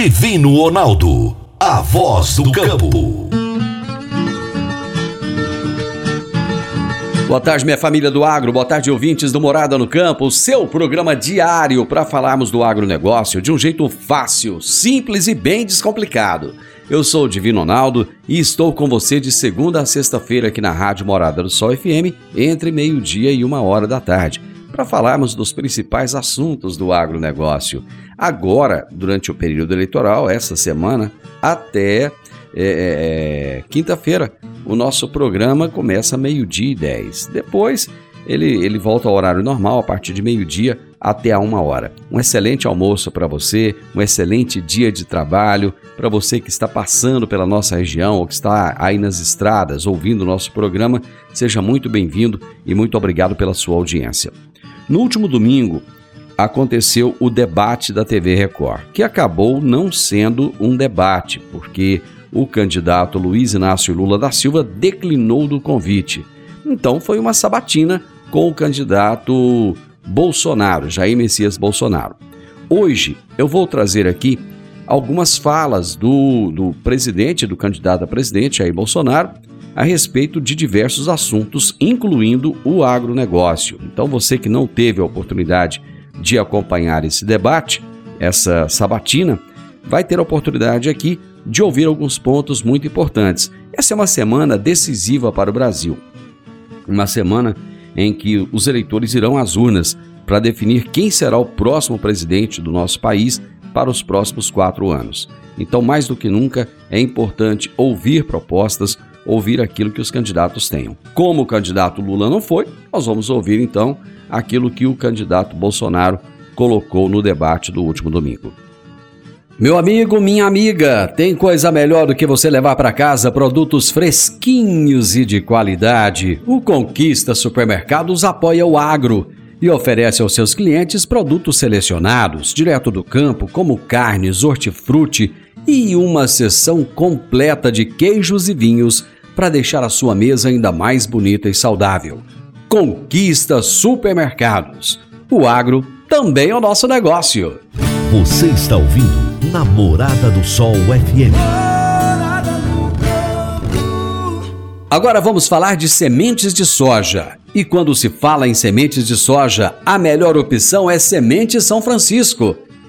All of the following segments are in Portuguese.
Divino Ronaldo, a voz do campo. Boa tarde, minha família do agro. Boa tarde, ouvintes do Morada no Campo. O seu programa diário para falarmos do agronegócio de um jeito fácil, simples e bem descomplicado. Eu sou o Divino Ronaldo e estou com você de segunda a sexta-feira aqui na Rádio Morada do Sol FM, entre meio-dia e uma hora da tarde, para falarmos dos principais assuntos do agronegócio. Agora, durante o período eleitoral, essa semana, até é, é, é quinta-feira, o nosso programa começa meio-dia e 10. Depois, ele, ele volta ao horário normal a partir de meio-dia até a uma hora. Um excelente almoço para você, um excelente dia de trabalho para você que está passando pela nossa região ou que está aí nas estradas ouvindo o nosso programa. Seja muito bem-vindo e muito obrigado pela sua audiência. No último domingo, aconteceu o debate da TV Record, que acabou não sendo um debate, porque o candidato Luiz Inácio Lula da Silva declinou do convite. Então foi uma sabatina com o candidato Bolsonaro, Jair Messias Bolsonaro. Hoje eu vou trazer aqui algumas falas do, do presidente, do candidato a presidente, Jair Bolsonaro, a respeito de diversos assuntos, incluindo o agronegócio. Então você que não teve a oportunidade de acompanhar esse debate, essa sabatina, vai ter a oportunidade aqui de ouvir alguns pontos muito importantes. Essa é uma semana decisiva para o Brasil. Uma semana em que os eleitores irão às urnas para definir quem será o próximo presidente do nosso país para os próximos quatro anos. Então, mais do que nunca, é importante ouvir propostas, ouvir aquilo que os candidatos tenham. Como o candidato Lula não foi, nós vamos ouvir então aquilo que o candidato Bolsonaro colocou no debate do último domingo. Meu amigo, minha amiga, tem coisa melhor do que você levar para casa produtos fresquinhos e de qualidade. O Conquista Supermercados apoia o agro e oferece aos seus clientes produtos selecionados, direto do campo, como carnes, hortifruti e uma seção completa de queijos e vinhos para deixar a sua mesa ainda mais bonita e saudável. Conquista Supermercados. O agro também é o nosso negócio. Você está ouvindo Namorada do Sol FM. Agora vamos falar de sementes de soja. E quando se fala em sementes de soja, a melhor opção é Semente São Francisco.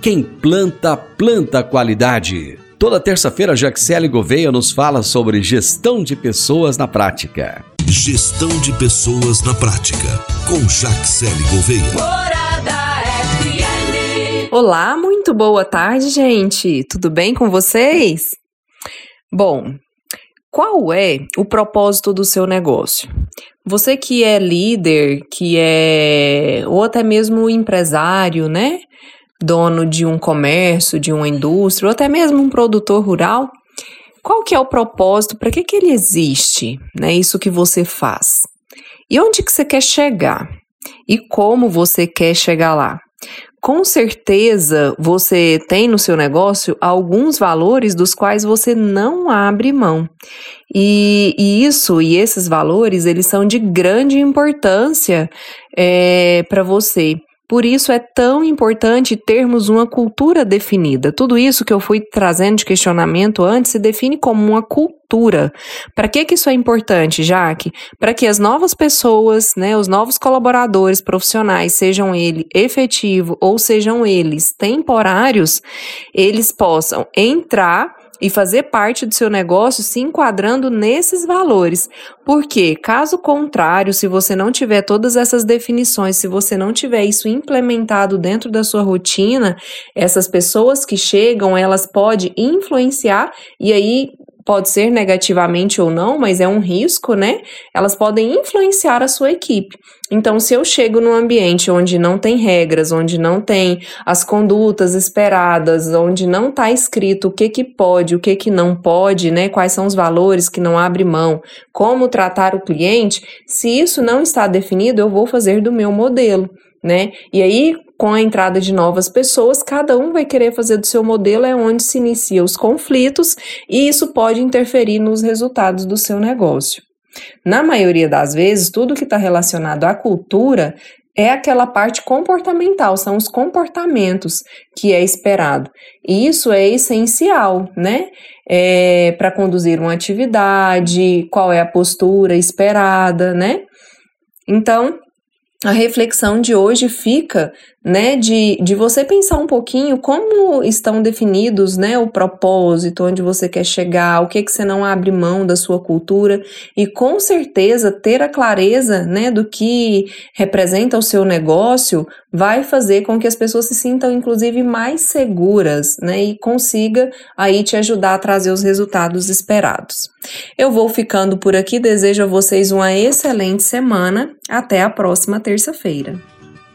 quem planta, planta qualidade. Toda terça-feira, Jaxele Gouveia nos fala sobre gestão de pessoas na prática. Gestão de pessoas na prática, com Jaxele Gouveia. Olá, muito boa tarde, gente. Tudo bem com vocês? Bom, qual é o propósito do seu negócio? Você que é líder, que é ou até mesmo empresário, né? Dono de um comércio, de uma indústria, ou até mesmo um produtor rural, qual que é o propósito? Para que que ele existe? Né? Isso que você faz. E onde que você quer chegar? E como você quer chegar lá? com certeza você tem no seu negócio alguns valores dos quais você não abre mão. E, e isso e esses valores, eles são de grande importância é, para você. Por isso é tão importante termos uma cultura definida. Tudo isso que eu fui trazendo de questionamento antes se define como uma cultura. Para que, que isso é importante, Jaque? Para que as novas pessoas, né, os novos colaboradores profissionais, sejam eles efetivo ou sejam eles temporários, eles possam entrar e fazer parte do seu negócio se enquadrando nesses valores. Porque, caso contrário, se você não tiver todas essas definições, se você não tiver isso implementado dentro da sua rotina, essas pessoas que chegam, elas podem influenciar e aí pode ser negativamente ou não, mas é um risco, né? Elas podem influenciar a sua equipe. Então, se eu chego num ambiente onde não tem regras, onde não tem as condutas esperadas, onde não está escrito o que que pode, o que que não pode, né? Quais são os valores que não abre mão, como tratar o cliente, se isso não está definido, eu vou fazer do meu modelo, né? E aí, com a entrada de novas pessoas, cada um vai querer fazer do seu modelo, é onde se iniciam os conflitos e isso pode interferir nos resultados do seu negócio. Na maioria das vezes, tudo que está relacionado à cultura é aquela parte comportamental, são os comportamentos que é esperado. E isso é essencial, né? É, para conduzir uma atividade, qual é a postura esperada, né? Então, a reflexão de hoje fica, né, de, de você pensar um pouquinho como estão definidos, né, o propósito, onde você quer chegar, o que que você não abre mão da sua cultura e com certeza ter a clareza, né, do que representa o seu negócio vai fazer com que as pessoas se sintam inclusive mais seguras, né, e consiga aí te ajudar a trazer os resultados esperados. Eu vou ficando por aqui, desejo a vocês uma excelente semana. Até a próxima terça-feira.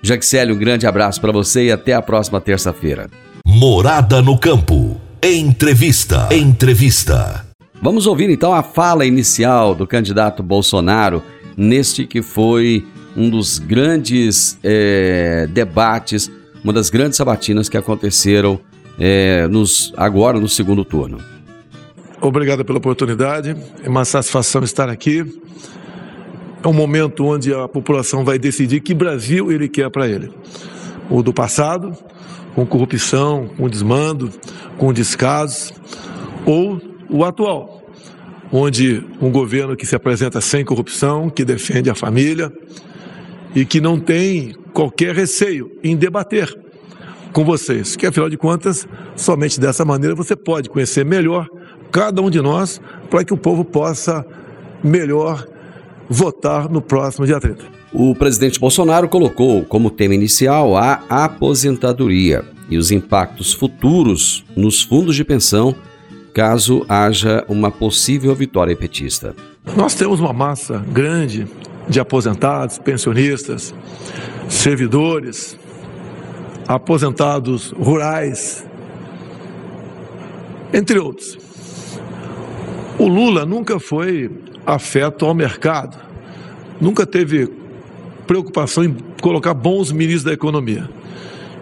Jaxele, um grande abraço para você e até a próxima terça-feira. Morada no campo. Entrevista. Entrevista. Vamos ouvir então a fala inicial do candidato Bolsonaro neste que foi um dos grandes é, debates, uma das grandes sabatinas que aconteceram é, nos, agora no segundo turno. Obrigado pela oportunidade, é uma satisfação estar aqui. É um momento onde a população vai decidir que Brasil ele quer para ele. O do passado, com corrupção, com desmando, com descaso, ou o atual, onde um governo que se apresenta sem corrupção, que defende a família e que não tem qualquer receio em debater com vocês, que afinal de contas, somente dessa maneira você pode conhecer melhor cada um de nós para que o povo possa melhor votar no próximo dia 30. O presidente Bolsonaro colocou como tema inicial a aposentadoria e os impactos futuros nos fundos de pensão caso haja uma possível vitória petista. Nós temos uma massa grande de aposentados, pensionistas, servidores, aposentados rurais, entre outros. O Lula nunca foi afeto ao mercado, nunca teve preocupação em colocar bons ministros da economia.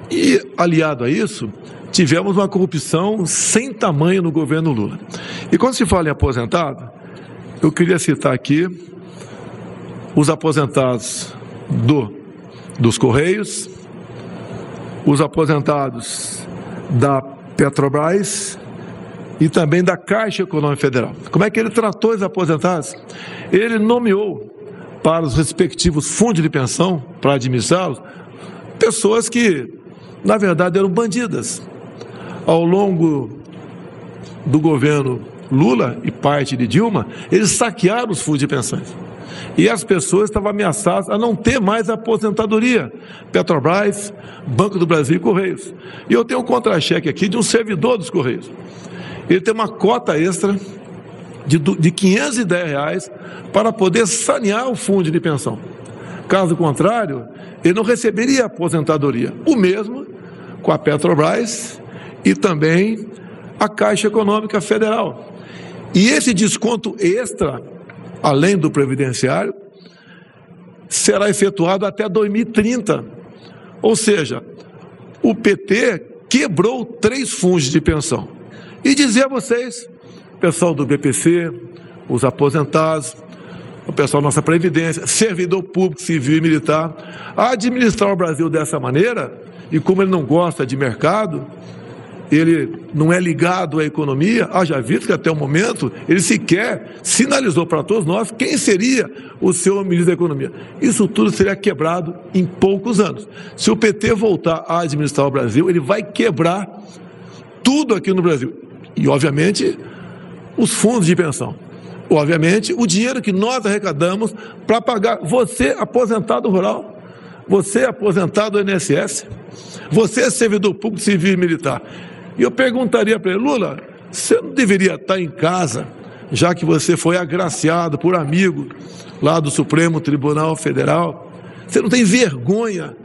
E, aliado a isso, tivemos uma corrupção sem tamanho no governo Lula. E quando se fala em aposentado, eu queria citar aqui os aposentados do, dos Correios, os aposentados da Petrobras e também da Caixa Econômica Federal. Como é que ele tratou os aposentados? Ele nomeou para os respectivos fundos de pensão, para administrá-los, pessoas que, na verdade, eram bandidas. Ao longo do governo Lula e parte de Dilma, eles saquearam os fundos de pensões. E as pessoas estavam ameaçadas a não ter mais aposentadoria. Petrobras, Banco do Brasil e Correios. E eu tenho um contra-cheque aqui de um servidor dos Correios ele tem uma cota extra de, de 510 reais para poder sanear o fundo de pensão. Caso contrário, ele não receberia aposentadoria. O mesmo com a Petrobras e também a Caixa Econômica Federal. E esse desconto extra, além do previdenciário, será efetuado até 2030. Ou seja, o PT quebrou três fundos de pensão. E dizer a vocês, pessoal do BPC, os aposentados, o pessoal da nossa Previdência, servidor público, civil e militar, administrar o Brasil dessa maneira, e como ele não gosta de mercado, ele não é ligado à economia, haja visto que até o momento ele sequer sinalizou para todos nós quem seria o seu ministro da Economia. Isso tudo seria quebrado em poucos anos. Se o PT voltar a administrar o Brasil, ele vai quebrar tudo aqui no Brasil e, obviamente, os fundos de pensão. Obviamente, o dinheiro que nós arrecadamos para pagar você, aposentado rural, você, aposentado do INSS, você, servidor público, civil e militar. E eu perguntaria para ele, Lula, você não deveria estar em casa já que você foi agraciado por amigo lá do Supremo Tribunal Federal, você não tem vergonha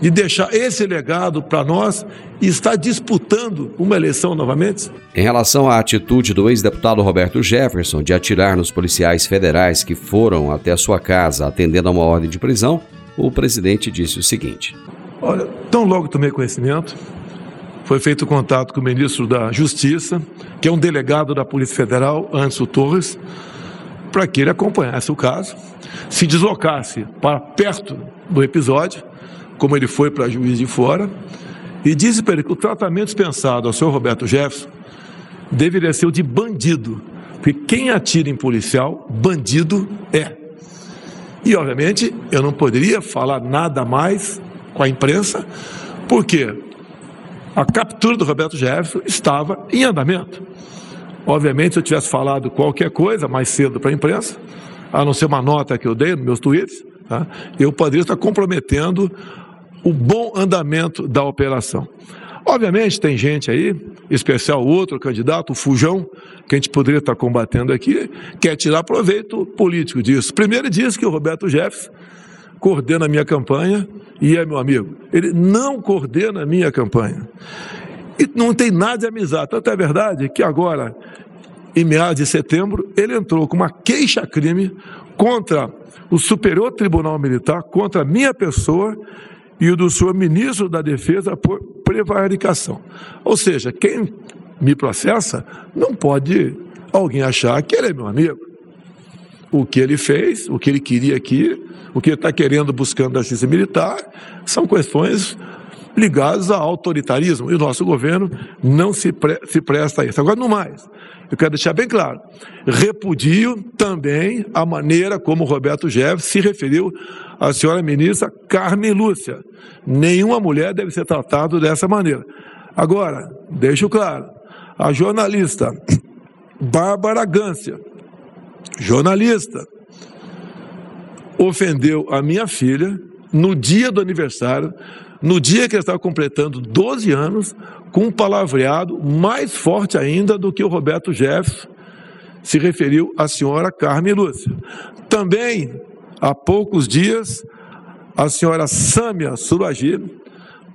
de deixar esse legado para nós e estar disputando uma eleição novamente? Em relação à atitude do ex-deputado Roberto Jefferson de atirar nos policiais federais que foram até a sua casa atendendo a uma ordem de prisão, o presidente disse o seguinte: Olha, tão logo tomei conhecimento, foi feito contato com o ministro da Justiça, que é um delegado da Polícia Federal, Anderson Torres, para que ele acompanhasse o caso, se deslocasse para perto do episódio como ele foi para juiz de fora, e disse para ele que o tratamento dispensado ao senhor Roberto Jefferson deveria ser o de bandido, porque quem atira em policial, bandido é. E, obviamente, eu não poderia falar nada mais com a imprensa, porque a captura do Roberto Jefferson estava em andamento. Obviamente, se eu tivesse falado qualquer coisa mais cedo para a imprensa, a não ser uma nota que eu dei nos meus tweets, tá? eu poderia estar comprometendo o bom andamento da operação. Obviamente tem gente aí, especial outro candidato, o Fujão, que a gente poderia estar combatendo aqui, quer tirar proveito político disso. Primeiro diz que o Roberto Jefferson coordena a minha campanha e é meu amigo. Ele não coordena a minha campanha. E não tem nada de amizade. Tanto é verdade que agora, em meados de setembro, ele entrou com uma queixa-crime contra o Superior Tribunal Militar, contra a minha pessoa e o do senhor ministro da Defesa por prevaricação. Ou seja, quem me processa não pode alguém achar que ele é meu amigo. O que ele fez, o que ele queria aqui, o que ele está querendo buscando da justiça militar, são questões ligadas ao autoritarismo. E o nosso governo não se, pre se presta a isso. Agora, no mais, eu quero deixar bem claro, repudio também a maneira como Roberto Jefferson se referiu à senhora ministra Carmen Lúcia. Nenhuma mulher deve ser tratada dessa maneira. Agora, deixo claro, a jornalista Bárbara Gância, jornalista, ofendeu a minha filha no dia do aniversário, no dia que ela estava completando 12 anos, com um palavreado mais forte ainda do que o Roberto Jefferson se referiu à senhora Carmen Lúcia. Também, há poucos dias, a senhora Sâmia Suragi,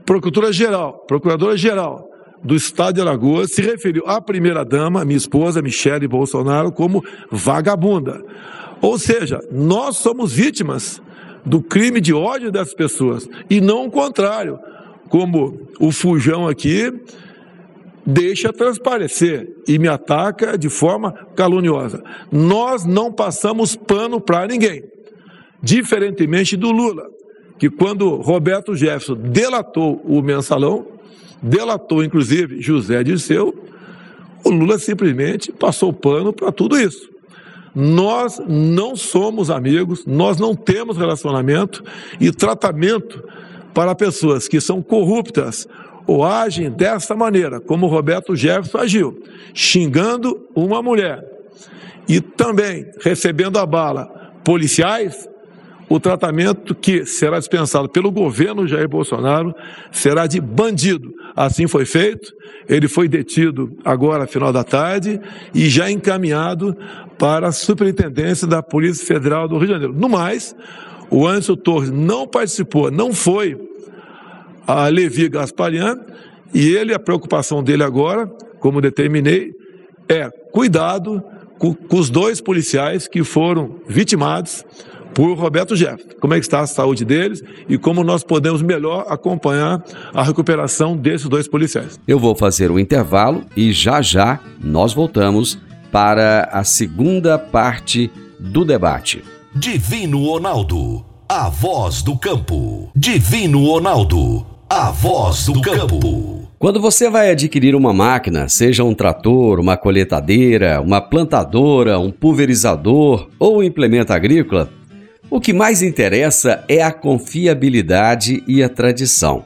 procuradora-geral, procuradora-geral do Estado de Alagoas, se referiu à primeira-dama, minha esposa, Michele Bolsonaro, como vagabunda. Ou seja, nós somos vítimas do crime de ódio dessas pessoas, e não o contrário, como o Fujão aqui deixa transparecer e me ataca de forma caluniosa. Nós não passamos pano para ninguém, diferentemente do Lula, que quando Roberto Jefferson delatou o mensalão, delatou inclusive José Dirceu, o Lula simplesmente passou pano para tudo isso. Nós não somos amigos, nós não temos relacionamento e tratamento para pessoas que são corruptas ou agem dessa maneira, como Roberto Jefferson agiu, xingando uma mulher e também recebendo a bala policiais, o tratamento que será dispensado pelo governo Jair Bolsonaro será de bandido. Assim foi feito. Ele foi detido agora, final da tarde, e já encaminhado para a Superintendência da Polícia Federal do Rio de Janeiro. No mais, o Anderson Torres não participou, não foi a Levi Gasparian, e ele, a preocupação dele agora, como determinei, é cuidado com, com os dois policiais que foram vitimados por Roberto Jefferson. Como é que está a saúde deles e como nós podemos melhor acompanhar a recuperação desses dois policiais. Eu vou fazer o um intervalo e já já nós voltamos para a segunda parte do debate. Divino Ronaldo, a voz do campo. Divino Ronaldo, a voz do campo. Quando você vai adquirir uma máquina, seja um trator, uma colheitadeira, uma plantadora, um pulverizador ou um implemento agrícola, o que mais interessa é a confiabilidade e a tradição,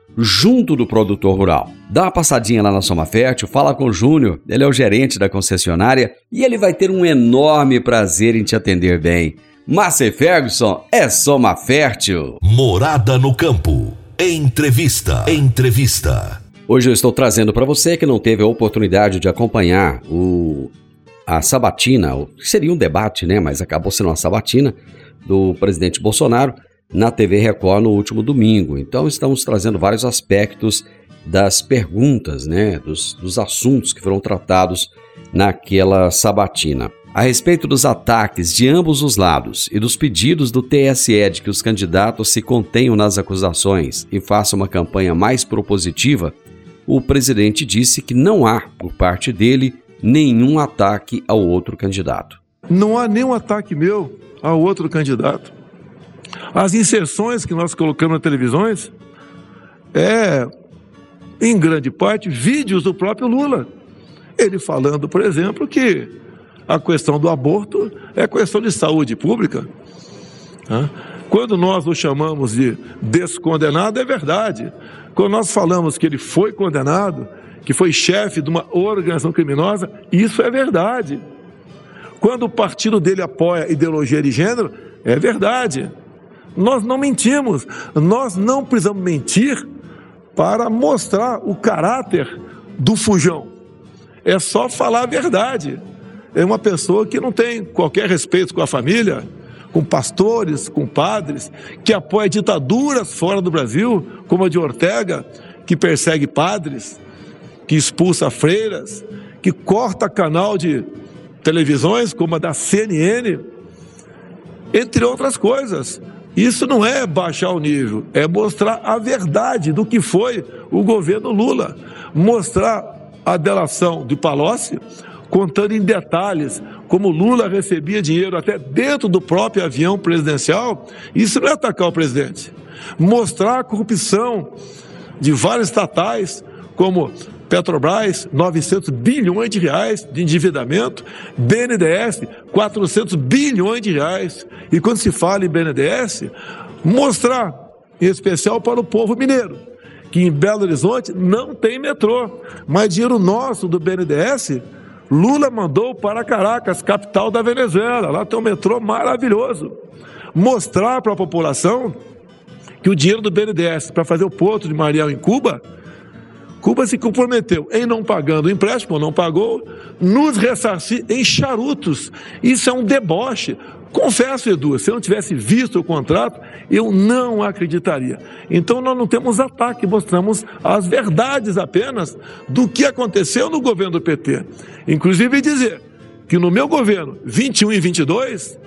junto do produtor rural. Dá uma passadinha lá na Soma Fértil, fala com o Júnior, ele é o gerente da concessionária e ele vai ter um enorme prazer em te atender bem. Márcia Ferguson é Soma Fértil. Morada no campo. Entrevista. Entrevista. Hoje eu estou trazendo para você que não teve a oportunidade de acompanhar o a sabatina, seria um debate, né, mas acabou sendo uma sabatina do presidente Bolsonaro na TV Record no último domingo. Então estamos trazendo vários aspectos das perguntas, né, dos, dos assuntos que foram tratados naquela sabatina. A respeito dos ataques de ambos os lados e dos pedidos do TSE de que os candidatos se contenham nas acusações e façam uma campanha mais propositiva, o presidente disse que não há, por parte dele, nenhum ataque ao outro candidato. Não há nenhum ataque meu ao outro candidato. As inserções que nós colocamos nas televisões é, em grande parte, vídeos do próprio Lula. Ele falando, por exemplo, que a questão do aborto é questão de saúde pública. Quando nós o chamamos de descondenado, é verdade. Quando nós falamos que ele foi condenado, que foi chefe de uma organização criminosa, isso é verdade. Quando o partido dele apoia ideologia de gênero, é verdade. Nós não mentimos, nós não precisamos mentir para mostrar o caráter do fujão. É só falar a verdade. É uma pessoa que não tem qualquer respeito com a família, com pastores, com padres, que apoia ditaduras fora do Brasil, como a de Ortega, que persegue padres, que expulsa freiras, que corta canal de televisões, como a da CNN, entre outras coisas. Isso não é baixar o nível, é mostrar a verdade do que foi o governo Lula. Mostrar a delação de Palocci, contando em detalhes como Lula recebia dinheiro até dentro do próprio avião presidencial. Isso não é atacar o presidente. Mostrar a corrupção de vários estatais, como Petrobras, 900 bilhões de reais de endividamento, BNDES, 400 bilhões de reais. E quando se fala em BNDES, mostrar, em especial para o povo mineiro, que em Belo Horizonte não tem metrô, mas dinheiro nosso do BNDES, Lula mandou para Caracas, capital da Venezuela. Lá tem um metrô maravilhoso. Mostrar para a população que o dinheiro do BNDES para fazer o porto de Mariel em Cuba Cuba se comprometeu em não pagando o empréstimo, não pagou, nos ressarcir em charutos. Isso é um deboche. Confesso, Edu, se eu não tivesse visto o contrato, eu não acreditaria. Então nós não temos ataque, mostramos as verdades apenas do que aconteceu no governo do PT. Inclusive dizer que no meu governo, 21 e 22,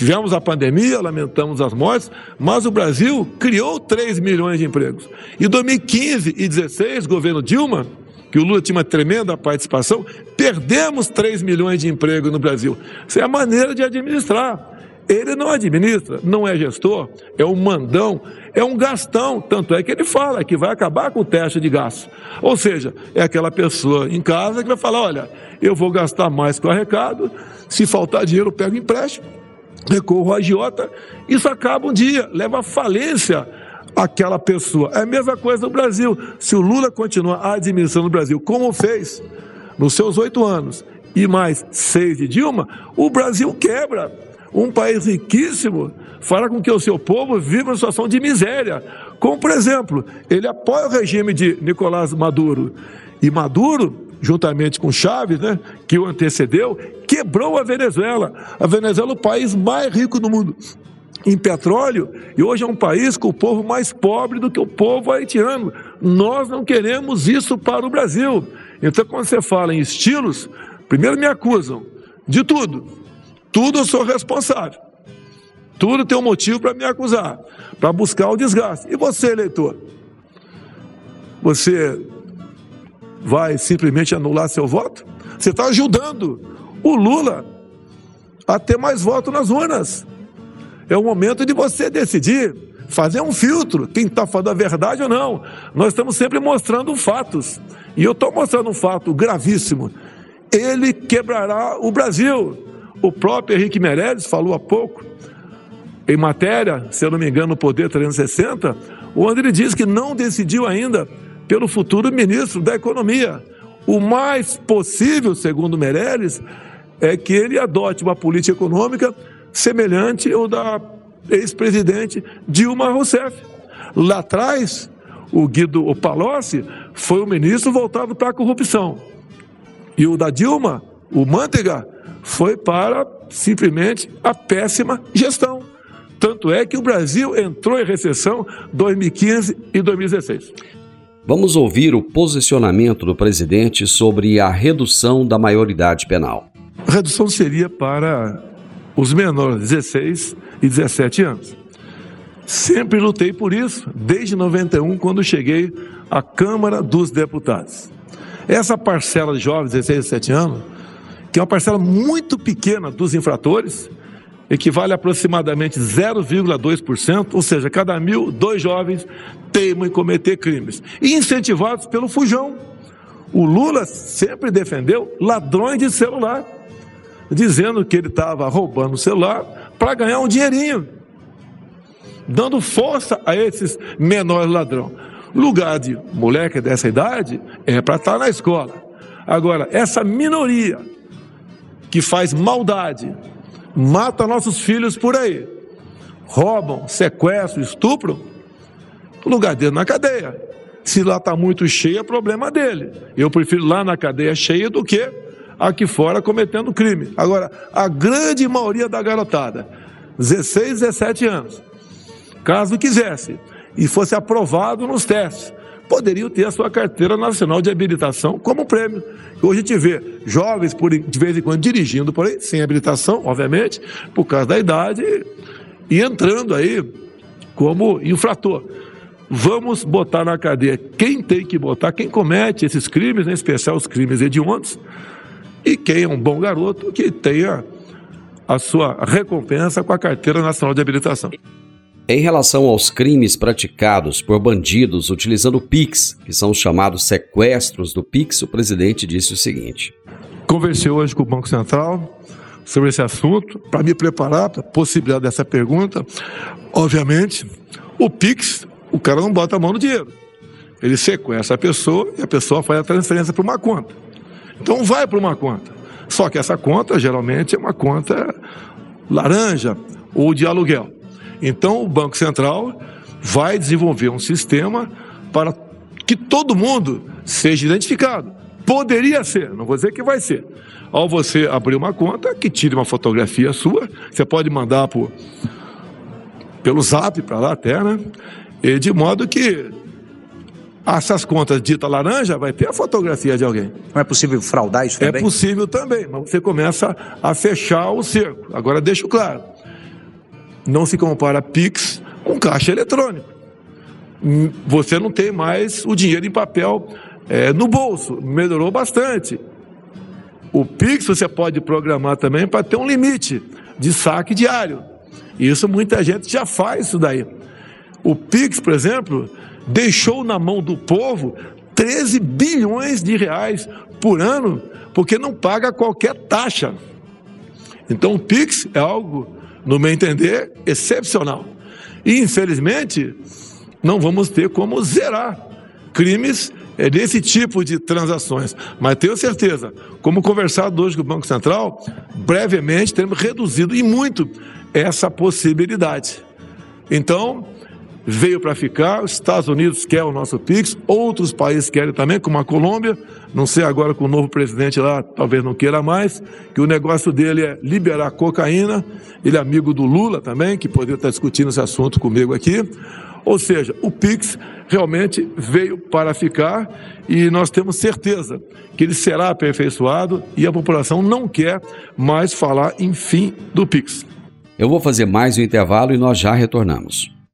Tivemos a pandemia, lamentamos as mortes, mas o Brasil criou 3 milhões de empregos. Em 2015 e 2016, governo Dilma, que o Lula tinha uma tremenda participação, perdemos 3 milhões de empregos no Brasil. Isso é a maneira de administrar. Ele não administra, não é gestor, é um mandão, é um gastão. Tanto é que ele fala que vai acabar com o teste de gasto. Ou seja, é aquela pessoa em casa que vai falar: olha, eu vou gastar mais com o arrecado, se faltar dinheiro, eu pego empréstimo recorro à agiota, isso acaba um dia, leva à falência aquela pessoa. É a mesma coisa no Brasil. Se o Lula continuar administrando o Brasil como fez nos seus oito anos e mais seis de Dilma, o Brasil quebra. Um país riquíssimo fará com que o seu povo viva uma situação de miséria. Como, por exemplo, ele apoia o regime de Nicolás Maduro. E Maduro juntamente com Chaves, né, que o antecedeu, quebrou a Venezuela. A Venezuela é o país mais rico do mundo em petróleo e hoje é um país com o povo mais pobre do que o povo haitiano. Nós não queremos isso para o Brasil. Então, quando você fala em estilos, primeiro me acusam de tudo. Tudo eu sou responsável. Tudo tem um motivo para me acusar, para buscar o desgaste. E você, eleitor? Você vai simplesmente anular seu voto? Você está ajudando o Lula a ter mais votos nas urnas. É o momento de você decidir, fazer um filtro, quem está falando a verdade ou não. Nós estamos sempre mostrando fatos. E eu estou mostrando um fato gravíssimo. Ele quebrará o Brasil. o próprio Henrique Meirelles falou há pouco, em matéria, se eu não me engano, no Poder 360, onde ele diz que não decidiu ainda pelo futuro ministro da Economia. O mais possível, segundo Meirelles, é que ele adote uma política econômica semelhante ao da ex-presidente Dilma Rousseff. Lá atrás, o Guido Palocci foi o ministro voltado para a corrupção. E o da Dilma, o Manteiga, foi para simplesmente a péssima gestão. Tanto é que o Brasil entrou em recessão 2015 e 2016. Vamos ouvir o posicionamento do presidente sobre a redução da maioridade penal. A redução seria para os menores, 16 e 17 anos. Sempre lutei por isso, desde 91, quando cheguei à Câmara dos Deputados. Essa parcela de jovens, 16 e 17 anos, que é uma parcela muito pequena dos infratores, equivale a aproximadamente 0,2%, ou seja, cada mil, dois jovens teimam em cometer crimes. Incentivados pelo fujão. O Lula sempre defendeu ladrões de celular, dizendo que ele estava roubando o celular para ganhar um dinheirinho, dando força a esses menores ladrões. Lugar de moleque dessa idade é para estar tá na escola. Agora, essa minoria que faz maldade, mata nossos filhos por aí, roubam, sequestram, estupram, o lugar dele na cadeia. Se lá está muito cheio, é problema dele. Eu prefiro lá na cadeia cheia do que aqui fora cometendo crime. Agora, a grande maioria da garotada, 16, 17 anos, caso quisesse e fosse aprovado nos testes, poderiam ter a sua carteira nacional de habilitação como prêmio. Hoje a gente vê jovens, por, de vez em quando, dirigindo por aí, sem habilitação, obviamente, por causa da idade, e entrando aí como infrator. Vamos botar na cadeia quem tem que botar, quem comete esses crimes, em especial os crimes hediondos, e quem é um bom garoto que tenha a sua recompensa com a carteira nacional de habilitação. Em relação aos crimes praticados por bandidos utilizando Pix, que são os chamados sequestros do Pix, o presidente disse o seguinte: Conversei hoje com o Banco Central sobre esse assunto, para me preparar para a possibilidade dessa pergunta. Obviamente, o Pix, o cara não bota a mão no dinheiro. Ele sequestra a pessoa e a pessoa faz a transferência para uma conta. Então vai para uma conta. Só que essa conta geralmente é uma conta laranja ou de aluguel. Então, o Banco Central vai desenvolver um sistema para que todo mundo seja identificado. Poderia ser, não vou dizer que vai ser. Ao você abrir uma conta, que tire uma fotografia sua, você pode mandar por, pelo zap para lá até, né? E de modo que essas contas dita laranja vai ter a fotografia de alguém. Não é possível fraudar isso é também? É possível também, mas você começa a fechar o cerco. Agora deixo claro, não se compara Pix com caixa eletrônico. Hum, você não tem mais o dinheiro em papel é, no bolso, melhorou bastante. O Pix você pode programar também para ter um limite de saque diário. Isso muita gente já faz isso daí. O Pix, por exemplo, deixou na mão do povo 13 bilhões de reais por ano, porque não paga qualquer taxa. Então o Pix é algo no meu entender, excepcional. E, infelizmente, não vamos ter como zerar crimes é, desse tipo de transações. Mas tenho certeza, como conversado hoje com o Banco Central, brevemente teremos reduzido e muito essa possibilidade. Então, veio para ficar, os Estados Unidos quer o nosso Pix, outros países querem também, como a Colômbia, não sei agora com o novo presidente lá, talvez não queira mais, que o negócio dele é liberar cocaína, ele é amigo do Lula também, que poderia estar discutindo esse assunto comigo aqui. Ou seja, o Pix realmente veio para ficar e nós temos certeza que ele será aperfeiçoado e a população não quer mais falar em fim do Pix. Eu vou fazer mais um intervalo e nós já retornamos.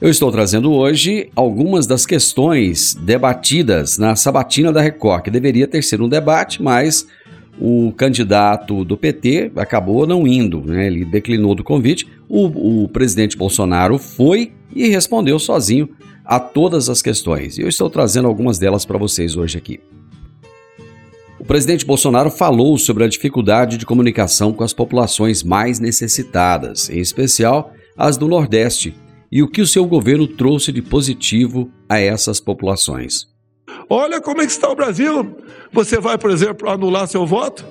Eu estou trazendo hoje algumas das questões debatidas na sabatina da Record, que deveria ter sido um debate, mas o candidato do PT acabou não indo, né? ele declinou do convite. O, o presidente Bolsonaro foi e respondeu sozinho a todas as questões. Eu estou trazendo algumas delas para vocês hoje aqui. O presidente Bolsonaro falou sobre a dificuldade de comunicação com as populações mais necessitadas, em especial as do Nordeste, e o que o seu governo trouxe de positivo a essas populações. Olha como é que está o Brasil. Você vai, por exemplo, anular seu voto?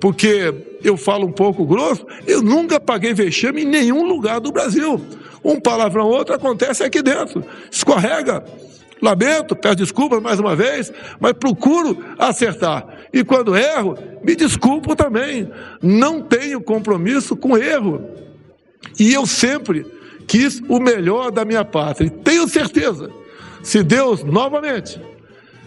Porque eu falo um pouco grosso, eu nunca paguei vexame em nenhum lugar do Brasil. Um palavrão ou outro acontece aqui dentro. Escorrega. Lamento, peço desculpas mais uma vez, mas procuro acertar. E quando erro, me desculpo também. Não tenho compromisso com erro. E eu sempre quis o melhor da minha pátria. E tenho certeza, se Deus novamente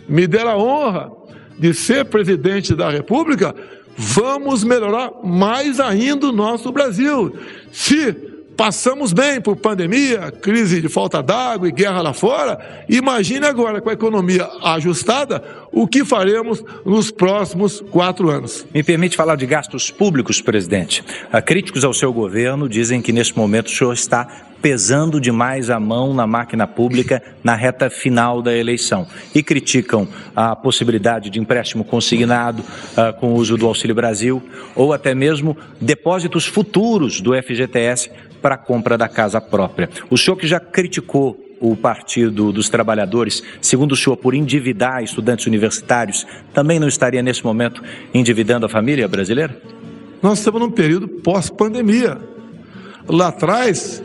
me der a honra de ser presidente da República, vamos melhorar mais ainda o nosso Brasil. Se passamos bem por pandemia, crise de falta d'água e guerra lá fora, imagine agora com a economia ajustada, o que faremos nos próximos quatro anos. Me permite falar de gastos públicos, presidente. Críticos ao seu governo dizem que neste momento o senhor está pesando demais a mão na máquina pública na reta final da eleição e criticam a possibilidade de empréstimo consignado uh, com o uso do Auxílio Brasil ou até mesmo depósitos futuros do FGTS para a compra da casa própria. O senhor que já criticou o Partido dos Trabalhadores, segundo o senhor, por endividar estudantes universitários, também não estaria nesse momento endividando a família brasileira? Nós estamos num período pós-pandemia. Lá atrás,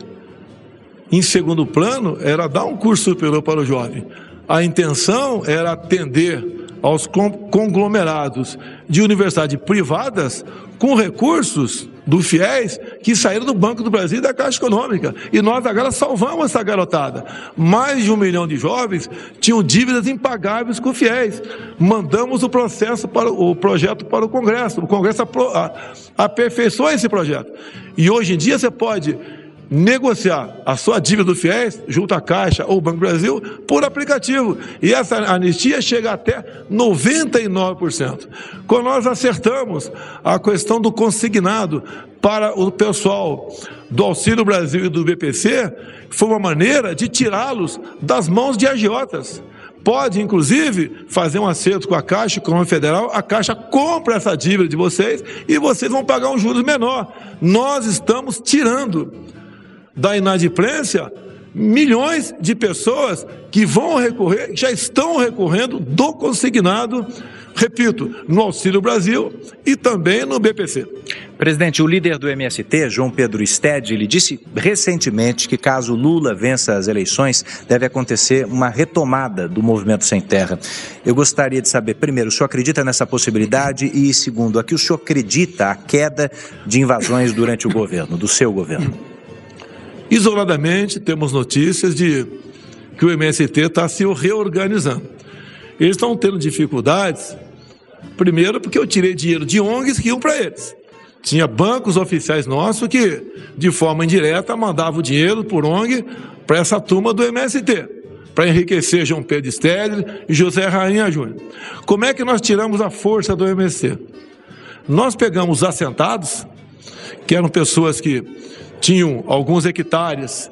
em segundo plano, era dar um curso superior para o jovem. A intenção era atender aos conglomerados de universidades privadas com recursos do FIES que saíram do Banco do Brasil e da Caixa Econômica. E nós agora salvamos essa garotada. Mais de um milhão de jovens tinham dívidas impagáveis com FIES. Mandamos o processo para o projeto para o Congresso. O Congresso aperfeiçoou esse projeto. E hoje em dia você pode negociar a sua dívida do FIES junto à Caixa ou Banco Brasil por aplicativo. E essa anistia chega até 99%. Quando nós acertamos a questão do consignado para o pessoal do Auxílio Brasil e do BPC, foi uma maneira de tirá-los das mãos de agiotas. Pode, inclusive, fazer um acerto com a Caixa Econômica Federal, a Caixa compra essa dívida de vocês e vocês vão pagar um juros menor. Nós estamos tirando da inadimplência milhões de pessoas que vão recorrer, já estão recorrendo do consignado, repito, no Auxílio Brasil e também no BPC. Presidente, o líder do MST, João Pedro Sted, ele disse recentemente que caso Lula vença as eleições, deve acontecer uma retomada do movimento sem terra. Eu gostaria de saber, primeiro, o senhor acredita nessa possibilidade e, segundo, a que o senhor acredita a queda de invasões durante o governo, do seu governo? Isoladamente, temos notícias de que o MST está se reorganizando. Eles estão tendo dificuldades, primeiro porque eu tirei dinheiro de ONGs que iam para eles. Tinha bancos oficiais nossos que, de forma indireta, mandavam dinheiro por ONG para essa turma do MST, para enriquecer João Pedro Stedley e José Rainha Júnior. Como é que nós tiramos a força do MST? Nós pegamos os assentados, que eram pessoas que tinham alguns hectares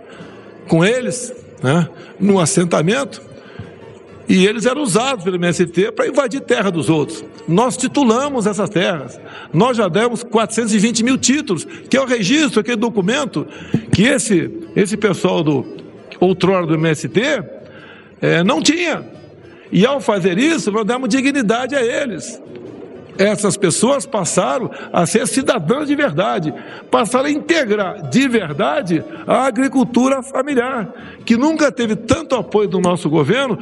com eles, né, no assentamento, e eles eram usados pelo MST para invadir terra dos outros. Nós titulamos essas terras. Nós já demos 420 mil títulos, que é o registro, aquele documento que esse, esse pessoal do outrora do MST é, não tinha. E ao fazer isso, nós demos dignidade a eles. Essas pessoas passaram a ser cidadãs de verdade, passaram a integrar de verdade a agricultura familiar, que nunca teve tanto apoio do nosso governo,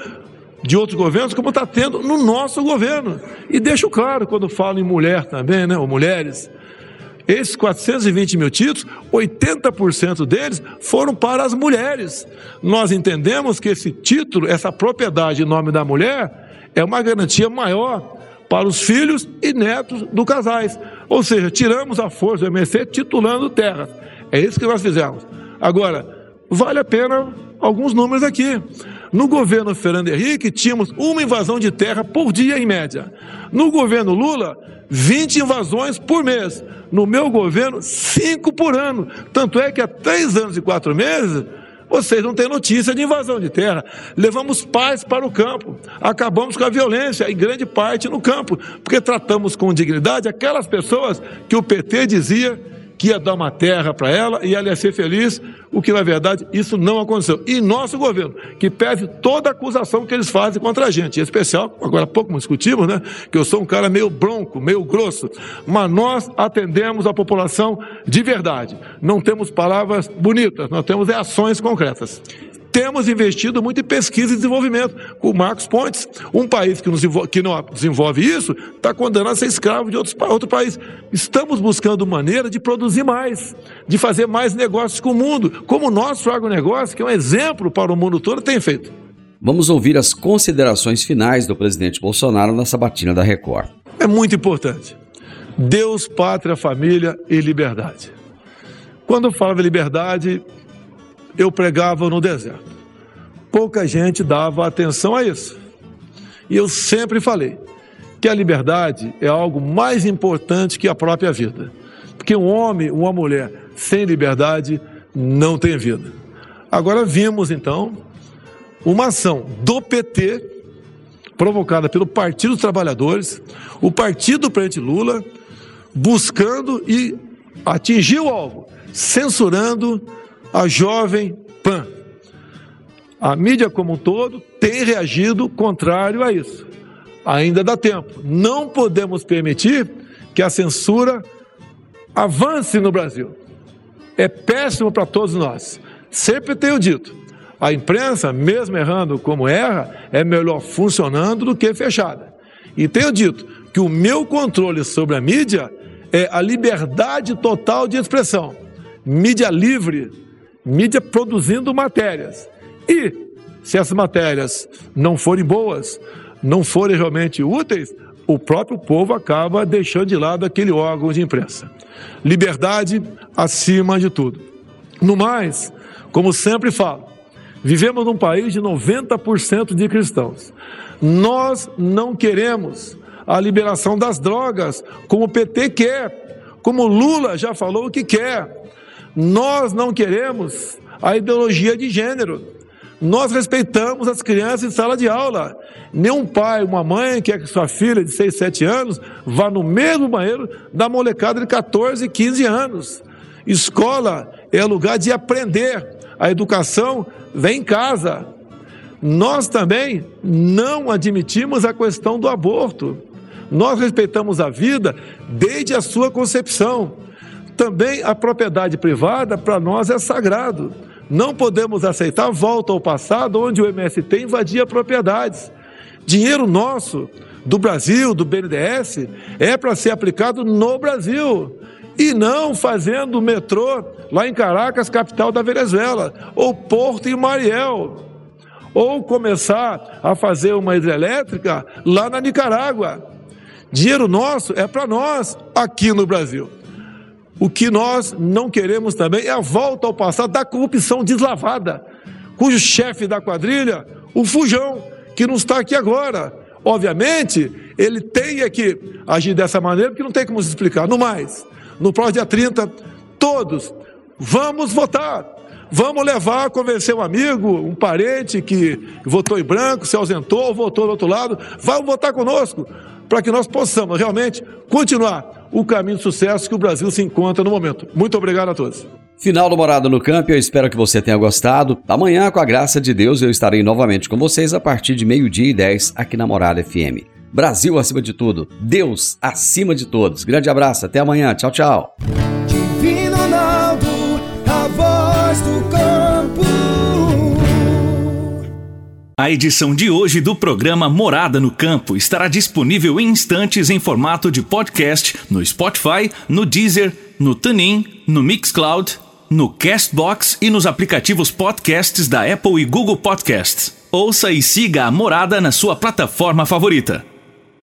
de outros governos, como está tendo no nosso governo. E deixo claro, quando falo em mulher também, né, ou mulheres, esses 420 mil títulos, 80% deles foram para as mulheres. Nós entendemos que esse título, essa propriedade em nome da mulher, é uma garantia maior para os filhos e netos do casais. Ou seja, tiramos a força do MSC titulando terras. É isso que nós fizemos. Agora, vale a pena alguns números aqui. No governo Fernando Henrique, tínhamos uma invasão de terra por dia em média. No governo Lula, 20 invasões por mês. No meu governo, 5 por ano. Tanto é que há três anos e quatro meses, vocês não têm notícia de invasão de terra. Levamos paz para o campo. Acabamos com a violência, em grande parte no campo, porque tratamos com dignidade aquelas pessoas que o PT dizia que ia dar uma terra para ela e ela ia ser feliz, o que na verdade isso não aconteceu. E nosso governo, que pese toda acusação que eles fazem contra a gente, em especial, agora há pouco discutimos, né, que eu sou um cara meio bronco, meio grosso, mas nós atendemos a população de verdade. Não temos palavras bonitas, nós temos ações concretas. Temos investido muito em pesquisa e desenvolvimento com o Marcos Pontes. Um país que, que não desenvolve isso está condenado a ser escravo de outros, outro país. Estamos buscando maneira de produzir mais, de fazer mais negócios com o mundo, como o nosso agronegócio, que é um exemplo para o mundo todo, tem feito. Vamos ouvir as considerações finais do presidente Bolsonaro na sabatina da Record. É muito importante. Deus, pátria, família e liberdade. Quando eu falava liberdade, eu pregava no deserto. Pouca gente dava atenção a isso. E eu sempre falei que a liberdade é algo mais importante que a própria vida. Porque um homem, uma mulher sem liberdade não tem vida. Agora vimos então uma ação do PT provocada pelo Partido dos Trabalhadores, o Partido do Presidente Lula, buscando e atingir o alvo, censurando a Jovem Pan. A mídia como um todo tem reagido contrário a isso. Ainda dá tempo. Não podemos permitir que a censura avance no Brasil. É péssimo para todos nós. Sempre tenho dito. A imprensa, mesmo errando como erra, é melhor funcionando do que fechada. E tenho dito que o meu controle sobre a mídia é a liberdade total de expressão. Mídia livre mídia produzindo matérias. E se essas matérias não forem boas, não forem realmente úteis, o próprio povo acaba deixando de lado aquele órgão de imprensa. Liberdade acima de tudo. No mais, como sempre falo, vivemos num país de 90% de cristãos. Nós não queremos a liberação das drogas, como o PT quer, como Lula já falou que quer. Nós não queremos a ideologia de gênero. Nós respeitamos as crianças em sala de aula. Nenhum pai, uma mãe quer que sua filha de 6, 7 anos vá no mesmo banheiro da molecada de 14, 15 anos. Escola é lugar de aprender. A educação vem em casa. Nós também não admitimos a questão do aborto. Nós respeitamos a vida desde a sua concepção. Também a propriedade privada, para nós, é sagrado. Não podemos aceitar volta ao passado, onde o MST invadia propriedades. Dinheiro nosso, do Brasil, do BNDES, é para ser aplicado no Brasil. E não fazendo metrô lá em Caracas, capital da Venezuela, ou Porto em Mariel. Ou começar a fazer uma hidrelétrica lá na Nicarágua. Dinheiro nosso é para nós aqui no Brasil. O que nós não queremos também é a volta ao passado da corrupção deslavada, cujo chefe da quadrilha, o Fujão, que não está aqui agora. Obviamente, ele tem que agir dessa maneira, porque não tem como se explicar. No mais, no próximo dia 30, todos vamos votar. Vamos levar, convencer um amigo, um parente que votou em branco, se ausentou, votou do outro lado. Vamos votar conosco, para que nós possamos realmente continuar o caminho de sucesso que o Brasil se encontra no momento. Muito obrigado a todos. Final do Morada no Campo, eu espero que você tenha gostado. Amanhã, com a graça de Deus, eu estarei novamente com vocês a partir de meio-dia e 10 aqui na Morada FM. Brasil acima de tudo, Deus acima de todos. Grande abraço, até amanhã. Tchau, tchau. A edição de hoje do programa Morada no Campo estará disponível em instantes em formato de podcast no Spotify, no Deezer, no TuneIn, no Mixcloud, no Castbox e nos aplicativos podcasts da Apple e Google Podcasts. Ouça e siga a Morada na sua plataforma favorita.